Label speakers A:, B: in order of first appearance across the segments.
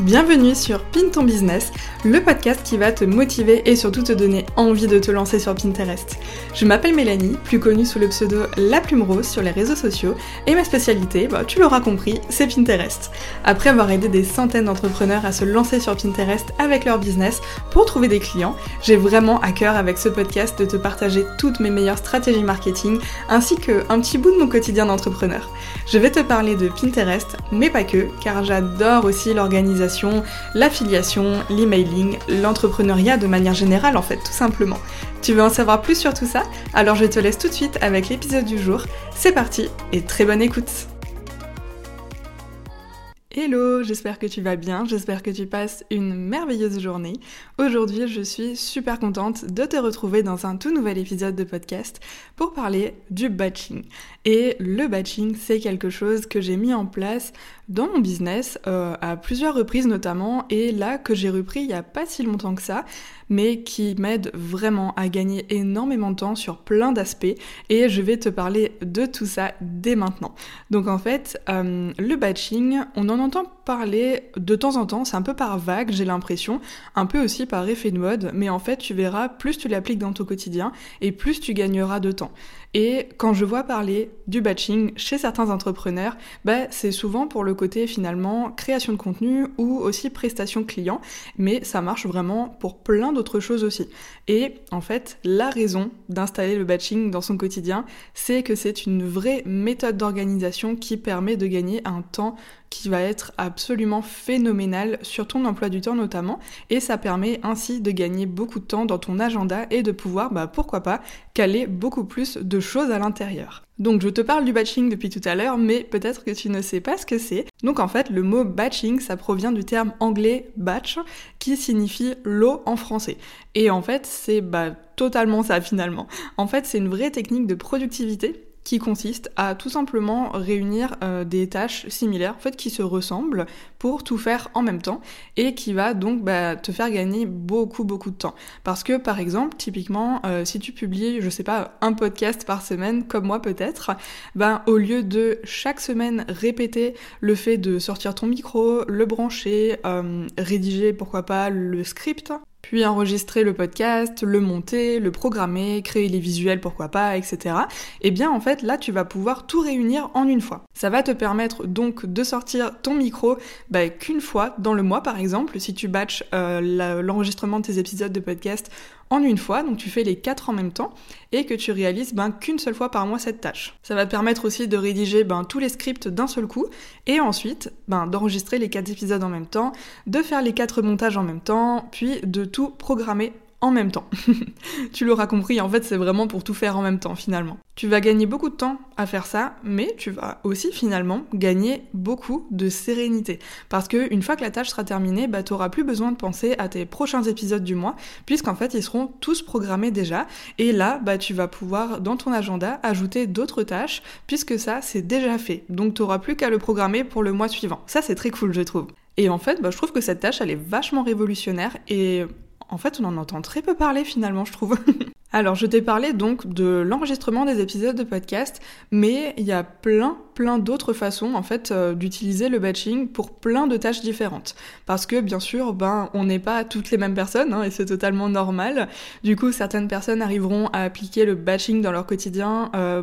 A: Bienvenue sur Pin ton business, le podcast qui va te motiver et surtout te donner envie de te lancer sur Pinterest. Je m'appelle Mélanie, plus connue sous le pseudo La Plume Rose sur les réseaux sociaux, et ma spécialité, bah, tu l'auras compris, c'est Pinterest. Après avoir aidé des centaines d'entrepreneurs à se lancer sur Pinterest avec leur business pour trouver des clients, j'ai vraiment à cœur avec ce podcast de te partager toutes mes meilleures stratégies marketing ainsi qu'un petit bout de mon quotidien d'entrepreneur. Je vais te parler de Pinterest, mais pas que, car j'adore aussi l'organisation l'affiliation, l'emailing, l'entrepreneuriat de manière générale en fait, tout simplement. Tu veux en savoir plus sur tout ça? Alors je te laisse tout de suite avec l'épisode du jour. C'est parti et très bonne écoute Hello, j'espère que tu vas bien, j'espère que tu passes une merveilleuse journée. Aujourd'hui, je suis super contente de te retrouver dans un tout nouvel épisode de podcast pour parler du batching. Et le batching, c'est quelque chose que j'ai mis en place dans mon business euh, à plusieurs reprises notamment et là que j'ai repris il n'y a pas si longtemps que ça mais qui m'aide vraiment à gagner énormément de temps sur plein d'aspects et je vais te parler de tout ça dès maintenant. Donc en fait euh, le batching on en entend parler de temps en temps c'est un peu par vague j'ai l'impression un peu aussi par effet de mode mais en fait tu verras plus tu l'appliques dans ton quotidien et plus tu gagneras de temps. Et quand je vois parler du batching chez certains entrepreneurs, bah, c'est souvent pour le côté finalement création de contenu ou aussi prestation client, mais ça marche vraiment pour plein d'autres choses aussi. Et en fait, la raison d'installer le batching dans son quotidien, c'est que c'est une vraie méthode d'organisation qui permet de gagner un temps qui va être absolument phénoménal sur ton emploi du temps notamment et ça permet ainsi de gagner beaucoup de temps dans ton agenda et de pouvoir, bah, pourquoi pas, caler beaucoup plus de choses à l'intérieur. Donc je te parle du batching depuis tout à l'heure, mais peut-être que tu ne sais pas ce que c'est. Donc en fait, le mot batching, ça provient du terme anglais batch, qui signifie l'eau en français. Et en fait, c'est bah, totalement ça finalement. En fait, c'est une vraie technique de productivité qui consiste à tout simplement réunir euh, des tâches similaires, en fait, qui se ressemblent pour tout faire en même temps et qui va donc bah, te faire gagner beaucoup beaucoup de temps. Parce que par exemple, typiquement, euh, si tu publies, je sais pas, un podcast par semaine, comme moi peut-être, ben au lieu de chaque semaine répéter le fait de sortir ton micro, le brancher, euh, rédiger pourquoi pas le script, puis enregistrer le podcast, le monter, le programmer, créer les visuels, pourquoi pas, etc. Et eh bien en fait là tu vas pouvoir tout réunir en une fois. Ça va te permettre donc de sortir ton micro bah, qu'une fois dans le mois par exemple, si tu batches euh, l'enregistrement de tes épisodes de podcast en une fois, donc tu fais les quatre en même temps, et que tu réalises ben, qu'une seule fois par mois cette tâche. Ça va te permettre aussi de rédiger ben, tous les scripts d'un seul coup, et ensuite ben, d'enregistrer les quatre épisodes en même temps, de faire les quatre montages en même temps, puis de tout programmer en même temps. tu l'auras compris, en fait, c'est vraiment pour tout faire en même temps finalement. Tu vas gagner beaucoup de temps à faire ça, mais tu vas aussi finalement gagner beaucoup de sérénité. Parce que une fois que la tâche sera terminée, bah, tu n'auras plus besoin de penser à tes prochains épisodes du mois, puisqu'en fait, ils seront tous programmés déjà. Et là, bah, tu vas pouvoir, dans ton agenda, ajouter d'autres tâches, puisque ça, c'est déjà fait. Donc, tu n'auras plus qu'à le programmer pour le mois suivant. Ça, c'est très cool, je trouve. Et en fait, bah, je trouve que cette tâche, elle est vachement révolutionnaire et en fait, on en entend très peu parler finalement, je trouve. Alors, je t'ai parlé donc de l'enregistrement des épisodes de podcast, mais il y a plein, plein d'autres façons en fait euh, d'utiliser le batching pour plein de tâches différentes. Parce que bien sûr, ben, on n'est pas toutes les mêmes personnes hein, et c'est totalement normal. Du coup, certaines personnes arriveront à appliquer le batching dans leur quotidien. Euh,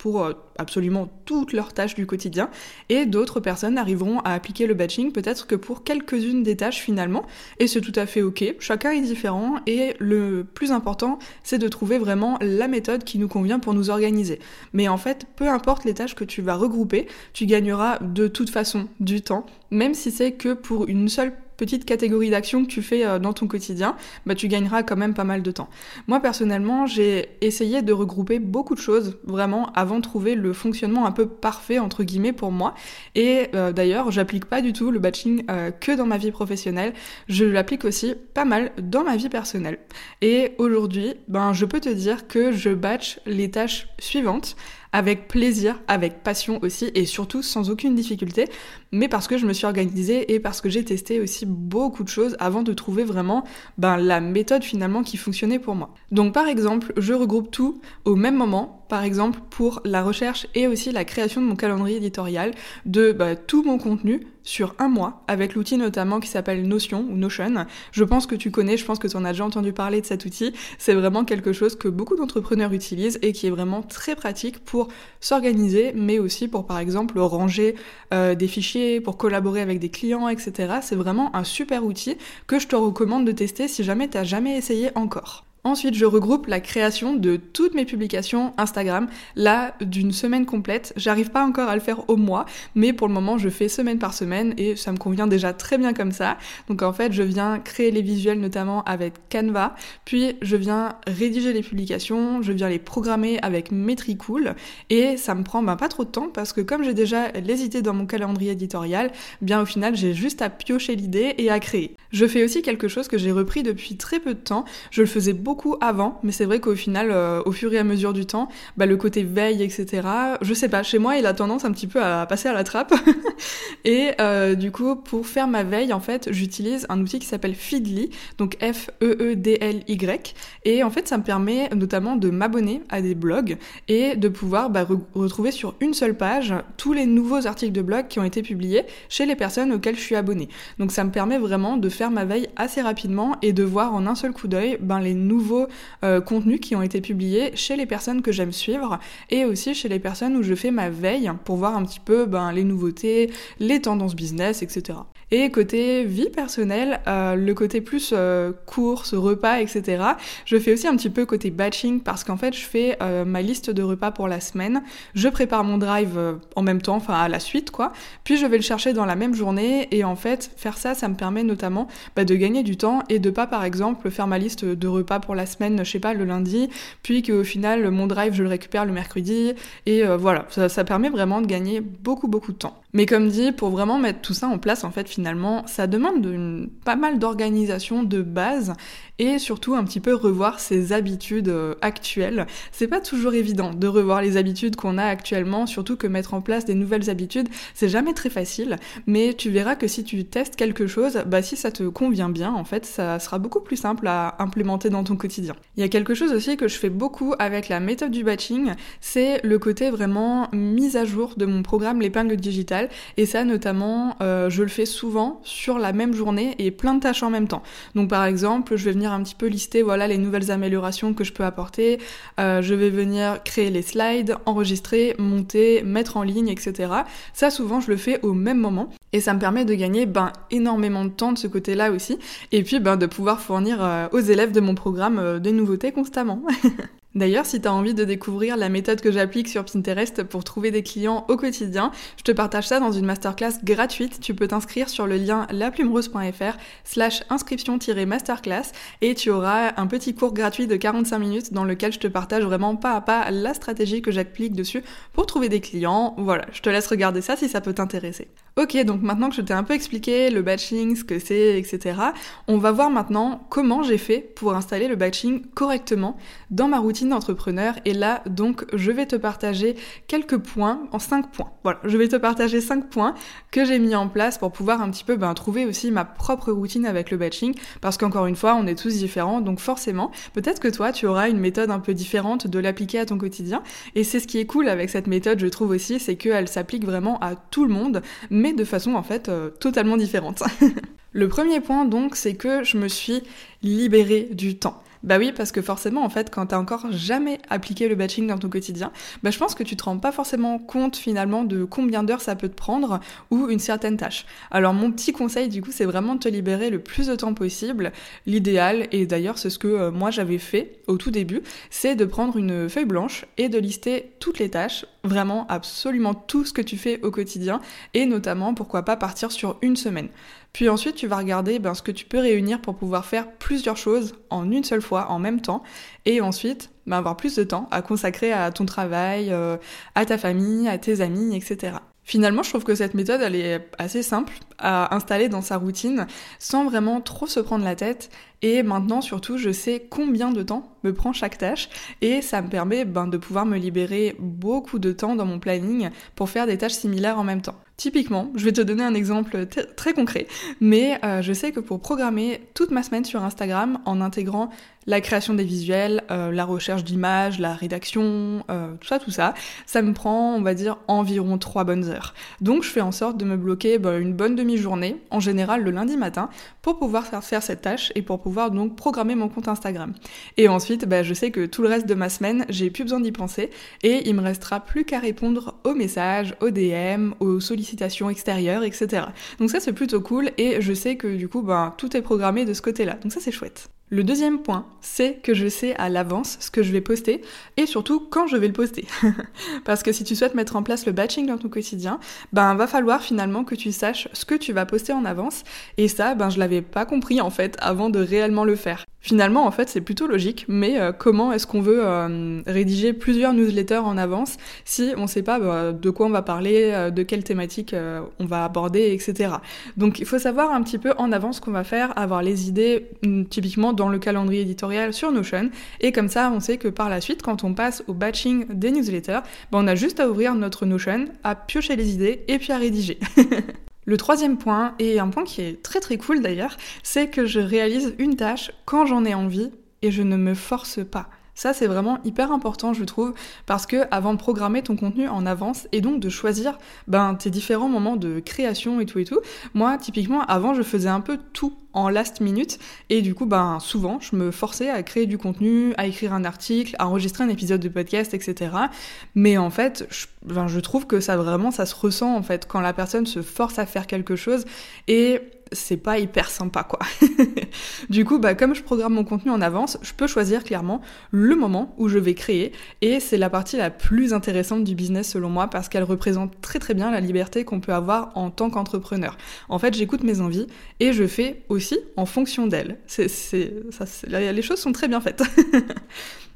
A: pour euh, absolument toutes leurs tâches du quotidien, et d'autres personnes arriveront à appliquer le batching peut-être que pour quelques-unes des tâches finalement, et c'est tout à fait ok, chacun est différent, et le plus important, c'est de trouver vraiment la méthode qui nous convient pour nous organiser. Mais en fait, peu importe les tâches que tu vas regrouper, tu gagneras de toute façon du temps, même si c'est que pour une seule petite catégorie d'actions que tu fais euh, dans ton quotidien, bah, tu gagneras quand même pas mal de temps. Moi personnellement, j'ai essayé de regrouper beaucoup de choses vraiment avant de trouver le fonctionnement un peu parfait entre guillemets pour moi. Et euh, d'ailleurs, j'applique pas du tout le batching euh, que dans ma vie professionnelle, je l'applique aussi pas mal dans ma vie personnelle. Et aujourd'hui, ben je peux te dire que je batch les tâches suivantes avec plaisir, avec passion aussi, et surtout sans aucune difficulté, mais parce que je me suis organisée et parce que j'ai testé aussi beaucoup de choses avant de trouver vraiment ben, la méthode finalement qui fonctionnait pour moi. Donc par exemple, je regroupe tout au même moment par exemple, pour la recherche et aussi la création de mon calendrier éditorial, de bah, tout mon contenu sur un mois, avec l'outil notamment qui s'appelle Notion ou Notion. Je pense que tu connais, je pense que tu en as déjà entendu parler de cet outil. C'est vraiment quelque chose que beaucoup d'entrepreneurs utilisent et qui est vraiment très pratique pour s'organiser, mais aussi pour par exemple ranger euh, des fichiers, pour collaborer avec des clients, etc. C'est vraiment un super outil que je te recommande de tester si jamais tu n'as jamais essayé encore. Ensuite, je regroupe la création de toutes mes publications Instagram, là, d'une semaine complète. J'arrive pas encore à le faire au mois, mais pour le moment, je fais semaine par semaine et ça me convient déjà très bien comme ça. Donc en fait, je viens créer les visuels notamment avec Canva, puis je viens rédiger les publications, je viens les programmer avec Metricool et ça me prend ben, pas trop de temps parce que comme j'ai déjà les dans mon calendrier éditorial, bien au final, j'ai juste à piocher l'idée et à créer. Je fais aussi quelque chose que j'ai repris depuis très peu de temps. Je le faisais beaucoup avant, mais c'est vrai qu'au final, euh, au fur et à mesure du temps, bah, le côté veille, etc., je sais pas, chez moi, il a tendance un petit peu à passer à la trappe. et euh, du coup, pour faire ma veille, en fait, j'utilise un outil qui s'appelle Feedly, donc F-E-E-D-L-Y. Et en fait, ça me permet notamment de m'abonner à des blogs et de pouvoir bah, retrouver sur une seule page tous les nouveaux articles de blog qui ont été publiés chez les personnes auxquelles je suis abonnée. Donc ça me permet vraiment de faire ma veille assez rapidement et de voir en un seul coup d'œil ben, les nouveaux euh, contenus qui ont été publiés chez les personnes que j'aime suivre et aussi chez les personnes où je fais ma veille pour voir un petit peu ben, les nouveautés, les tendances business, etc. Et côté vie personnelle, euh, le côté plus euh, course, repas, etc. Je fais aussi un petit peu côté batching parce qu'en fait je fais euh, ma liste de repas pour la semaine, je prépare mon drive en même temps, enfin à la suite quoi, puis je vais le chercher dans la même journée et en fait faire ça, ça me permet notamment bah, de gagner du temps et de pas par exemple faire ma liste de repas pour la semaine, je sais pas, le lundi, puis qu'au final mon drive je le récupère le mercredi et voilà, ça, ça permet vraiment de gagner beaucoup beaucoup de temps. Mais comme dit, pour vraiment mettre tout ça en place, en fait, finalement, ça demande pas mal d'organisation de base et surtout un petit peu revoir ses habitudes euh, actuelles. C'est pas toujours évident de revoir les habitudes qu'on a actuellement, surtout que mettre en place des nouvelles habitudes, c'est jamais très facile, mais tu verras que si tu testes quelque chose, bah si ça te convient bien, en fait, ça sera beaucoup plus simple à implémenter dans ton quotidien. Il y a quelque chose aussi que je fais beaucoup avec la méthode du batching, c'est le côté vraiment mise à jour de mon programme l'épingle digitale et ça, notamment, euh, je le fais souvent sur la même journée et plein de tâches en même temps. Donc, par exemple, je vais venir un petit peu lister voilà les nouvelles améliorations que je peux apporter. Euh, je vais venir créer les slides, enregistrer, monter, mettre en ligne, etc. Ça, souvent, je le fais au même moment. Et ça me permet de gagner ben, énormément de temps de ce côté-là aussi. Et puis ben, de pouvoir fournir euh, aux élèves de mon programme des nouveautés constamment. D'ailleurs, si tu as envie de découvrir la méthode que j'applique sur Pinterest pour trouver des clients au quotidien, je te partage ça dans une masterclass gratuite. Tu peux t'inscrire sur le lien laplumerose.fr slash inscription-masterclass et tu auras un petit cours gratuit de 45 minutes dans lequel je te partage vraiment pas à pas la stratégie que j'applique dessus pour trouver des clients. Voilà, je te laisse regarder ça si ça peut t'intéresser. Ok, donc maintenant que je t'ai un peu expliqué le batching, ce que c'est, etc., on va voir maintenant comment j'ai fait pour installer le batching correctement dans ma routine d'entrepreneur. Et là, donc, je vais te partager quelques points en cinq points. Voilà, je vais te partager cinq points que j'ai mis en place pour pouvoir un petit peu ben, trouver aussi ma propre routine avec le batching, parce qu'encore une fois, on est tous différents, donc forcément, peut-être que toi, tu auras une méthode un peu différente de l'appliquer à ton quotidien. Et c'est ce qui est cool avec cette méthode, je trouve aussi, c'est qu'elle s'applique vraiment à tout le monde, mais de façon en fait euh, totalement différente. le premier point donc, c'est que je me suis libérée du temps. Bah oui, parce que forcément, en fait, quand t'as encore jamais appliqué le batching dans ton quotidien, bah je pense que tu te rends pas forcément compte finalement de combien d'heures ça peut te prendre ou une certaine tâche. Alors mon petit conseil du coup, c'est vraiment de te libérer le plus de temps possible. L'idéal, et d'ailleurs c'est ce que euh, moi j'avais fait au tout début, c'est de prendre une feuille blanche et de lister toutes les tâches, vraiment absolument tout ce que tu fais au quotidien, et notamment pourquoi pas partir sur une semaine. Puis ensuite, tu vas regarder ben, ce que tu peux réunir pour pouvoir faire plusieurs choses en une seule fois, en même temps. Et ensuite, ben, avoir plus de temps à consacrer à ton travail, euh, à ta famille, à tes amis, etc. Finalement, je trouve que cette méthode, elle est assez simple à installer dans sa routine sans vraiment trop se prendre la tête. Et maintenant, surtout, je sais combien de temps me prend chaque tâche et ça me permet ben, de pouvoir me libérer beaucoup de temps dans mon planning pour faire des tâches similaires en même temps. Typiquement, je vais te donner un exemple très concret, mais euh, je sais que pour programmer toute ma semaine sur Instagram en intégrant la création des visuels, euh, la recherche d'images, la rédaction, euh, tout ça, tout ça, ça me prend, on va dire, environ trois bonnes heures. Donc je fais en sorte de me bloquer bah, une bonne demi-journée, en général le lundi matin, pour pouvoir faire, faire cette tâche et pour pouvoir donc programmer mon compte Instagram. Et ensuite, bah, je sais que tout le reste de ma semaine, j'ai plus besoin d'y penser et il me restera plus qu'à répondre aux messages, aux DM, aux sollicitations extérieures, etc. Donc ça c'est plutôt cool et je sais que du coup, bah, tout est programmé de ce côté-là. Donc ça c'est chouette. Le deuxième point, c'est que je sais à l'avance ce que je vais poster et surtout quand je vais le poster. Parce que si tu souhaites mettre en place le batching dans ton quotidien, ben va falloir finalement que tu saches ce que tu vas poster en avance et ça ben je l'avais pas compris en fait avant de réellement le faire. Finalement, en fait, c'est plutôt logique, mais euh, comment est-ce qu'on veut euh, rédiger plusieurs newsletters en avance si on ne sait pas bah, de quoi on va parler, euh, de quelle thématique on va aborder, etc. Donc, il faut savoir un petit peu en avance ce qu'on va faire, avoir les idées mm, typiquement dans le calendrier éditorial sur Notion, et comme ça, on sait que par la suite, quand on passe au batching des newsletters, bah, on a juste à ouvrir notre Notion, à piocher les idées et puis à rédiger. Le troisième point, et un point qui est très très cool d'ailleurs, c'est que je réalise une tâche quand j'en ai envie et je ne me force pas. Ça, c'est vraiment hyper important, je trouve, parce que avant de programmer ton contenu en avance et donc de choisir ben, tes différents moments de création et tout et tout, moi, typiquement, avant, je faisais un peu tout en last minute et du coup, ben, souvent, je me forçais à créer du contenu, à écrire un article, à enregistrer un épisode de podcast, etc. Mais en fait, je, ben, je trouve que ça vraiment, ça se ressent en fait quand la personne se force à faire quelque chose et c'est pas hyper sympa quoi. du coup, bah, comme je programme mon contenu en avance, je peux choisir clairement le moment où je vais créer et c'est la partie la plus intéressante du business selon moi parce qu'elle représente très très bien la liberté qu'on peut avoir en tant qu'entrepreneur. En fait, j'écoute mes envies et je fais aussi en fonction d'elles. C'est, c'est, les choses sont très bien faites.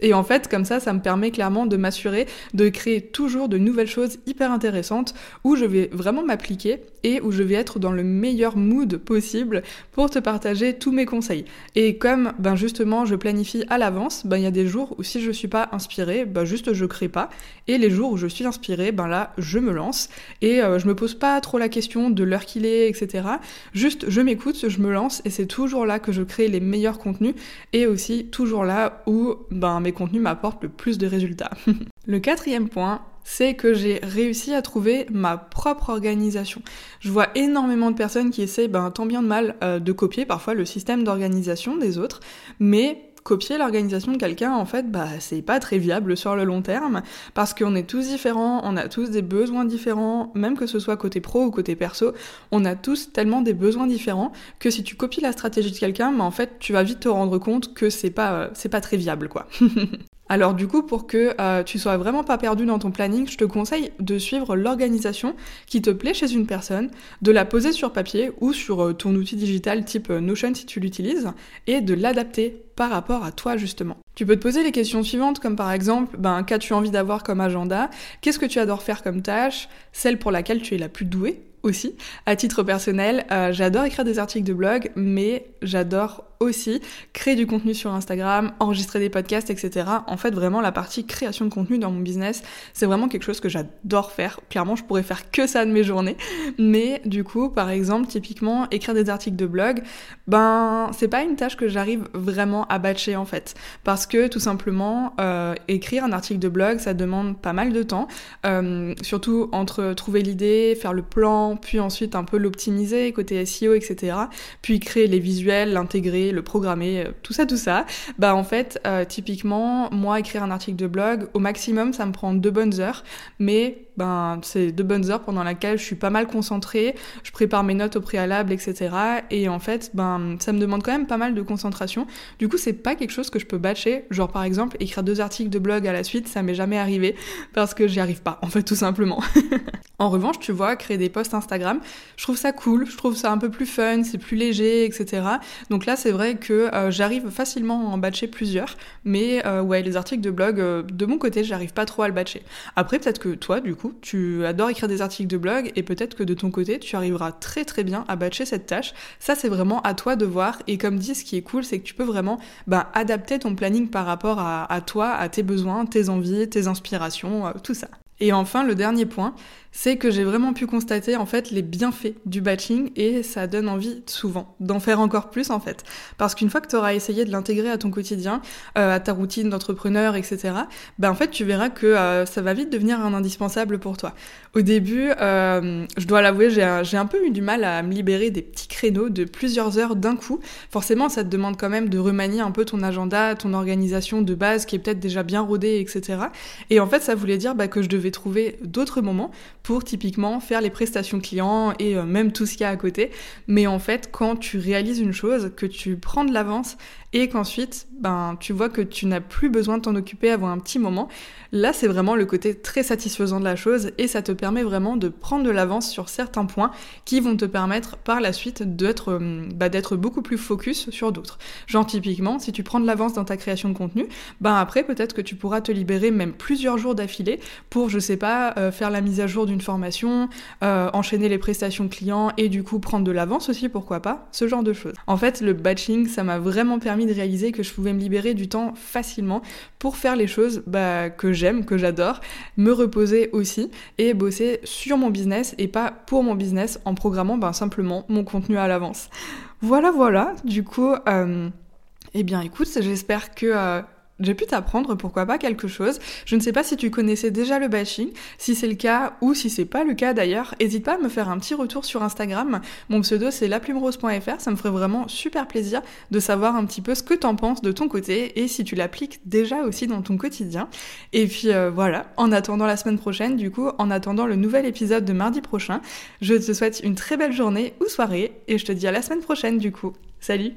A: Et en fait, comme ça, ça me permet clairement de m'assurer de créer toujours de nouvelles choses hyper intéressantes où je vais vraiment m'appliquer et où je vais être dans le meilleur mood possible pour te partager tous mes conseils. Et comme ben justement je planifie à l'avance, ben il y a des jours où si je suis pas inspirée, ben juste je crée pas. Et les jours où je suis inspirée, ben là je me lance et euh, je me pose pas trop la question de l'heure qu'il est, etc. Juste je m'écoute, je me lance et c'est toujours là que je crée les meilleurs contenus et aussi toujours là où ben mes contenus m'apportent le plus de résultats. le quatrième point, c'est que j'ai réussi à trouver ma propre organisation. Je vois énormément de personnes qui essayent, ben, tant bien de mal, euh, de copier parfois le système d'organisation des autres, mais copier l'organisation de quelqu'un, en fait, bah, c'est pas très viable sur le long terme, parce qu'on est tous différents, on a tous des besoins différents, même que ce soit côté pro ou côté perso, on a tous tellement des besoins différents que si tu copies la stratégie de quelqu'un, bah, en fait, tu vas vite te rendre compte que c'est pas, euh, c'est pas très viable, quoi. Alors du coup, pour que euh, tu sois vraiment pas perdu dans ton planning, je te conseille de suivre l'organisation qui te plaît chez une personne, de la poser sur papier ou sur euh, ton outil digital type euh, Notion si tu l'utilises, et de l'adapter par rapport à toi justement. Tu peux te poser les questions suivantes comme par exemple, ben, qu'as-tu envie d'avoir comme agenda? Qu'est-ce que tu adores faire comme tâche? Celle pour laquelle tu es la plus douée? Aussi. À titre personnel, j'adore écrire des articles de blog, mais j'adore aussi créer du contenu sur Instagram, enregistrer des podcasts, etc. En fait, vraiment, la partie création de contenu dans mon business, c'est vraiment quelque chose que j'adore faire. Clairement, je pourrais faire que ça de mes journées. Mais du coup, par exemple, typiquement, écrire des articles de blog, ben, c'est pas une tâche que j'arrive vraiment à batcher en fait. Parce que tout simplement, euh, écrire un article de blog, ça demande pas mal de temps. Euh, surtout entre trouver l'idée, faire le plan, puis ensuite un peu l'optimiser côté SEO, etc. Puis créer les visuels, l'intégrer, le programmer, euh, tout ça, tout ça, bah en fait, euh, typiquement, moi, écrire un article de blog, au maximum, ça me prend deux bonnes heures, mais ben, c'est deux bonnes heures pendant lesquelles je suis pas mal concentrée, je prépare mes notes au préalable, etc. Et en fait, ben, ça me demande quand même pas mal de concentration. Du coup, c'est pas quelque chose que je peux batcher. Genre, par exemple, écrire deux articles de blog à la suite, ça m'est jamais arrivé parce que j'y arrive pas, en fait, tout simplement. en revanche, tu vois, créer des posts Instagram, je trouve ça cool, je trouve ça un peu plus fun, c'est plus léger, etc. Donc là, c'est vrai que euh, j'arrive facilement à en batcher plusieurs, mais euh, ouais, les articles de blog, euh, de mon côté, j'arrive pas trop à le batcher. Après, peut-être que toi, du coup, tu adores écrire des articles de blog et peut-être que de ton côté, tu arriveras très très bien à batcher cette tâche. Ça, c'est vraiment à toi de voir. Et comme dit, ce qui est cool, c'est que tu peux vraiment bah, adapter ton planning par rapport à, à, toi, à tes besoins, tes envies, tes inspirations, euh, tout ça. Et enfin, le dernier point, c'est que j'ai vraiment pu constater en fait les bienfaits du batching et ça donne envie souvent d'en faire encore plus en fait. Parce qu'une fois que tu auras essayé de l'intégrer à ton quotidien, euh, à ta routine d'entrepreneur, etc., ben en fait tu verras que euh, ça va vite devenir un indispensable pour toi. Au début, euh, je dois l'avouer, j'ai un, peu eu du mal à me libérer des petits créneaux de plusieurs heures d'un coup. Forcément, ça te demande quand même de remanier un peu ton agenda, ton organisation de base qui est peut-être déjà bien rodée, etc. Et en fait, ça voulait dire bah, que je devais trouver d'autres moments pour typiquement faire les prestations clients et euh, même tout ce qu'il y a à côté. Mais en fait, quand tu réalises une chose, que tu prends de l'avance et qu'ensuite, ben, tu vois que tu n'as plus besoin de t'en occuper avant un petit moment, là, c'est vraiment le côté très satisfaisant de la chose et ça te permet vraiment de prendre de l'avance sur certains points qui vont te permettre par la suite d'être euh, bah, beaucoup plus focus sur d'autres. Genre typiquement, si tu prends de l'avance dans ta création de contenu, ben après peut-être que tu pourras te libérer même plusieurs jours d'affilée pour, je sais pas, euh, faire la mise à jour d'une formation, euh, enchaîner les prestations clients et du coup prendre de l'avance aussi, pourquoi pas, ce genre de choses. En fait, le batching, ça m'a vraiment de réaliser que je pouvais me libérer du temps facilement pour faire les choses bah, que j'aime, que j'adore, me reposer aussi et bosser sur mon business et pas pour mon business en programmant bah, simplement mon contenu à l'avance. Voilà, voilà, du coup... Euh, eh bien écoute, j'espère que euh, j'ai pu t'apprendre, pourquoi pas, quelque chose. Je ne sais pas si tu connaissais déjà le bashing. Si c'est le cas ou si c'est pas le cas d'ailleurs, n'hésite pas à me faire un petit retour sur Instagram. Mon pseudo c'est laplumerose.fr. Ça me ferait vraiment super plaisir de savoir un petit peu ce que t'en penses de ton côté et si tu l'appliques déjà aussi dans ton quotidien. Et puis euh, voilà, en attendant la semaine prochaine, du coup, en attendant le nouvel épisode de mardi prochain, je te souhaite une très belle journée ou soirée et je te dis à la semaine prochaine du coup. Salut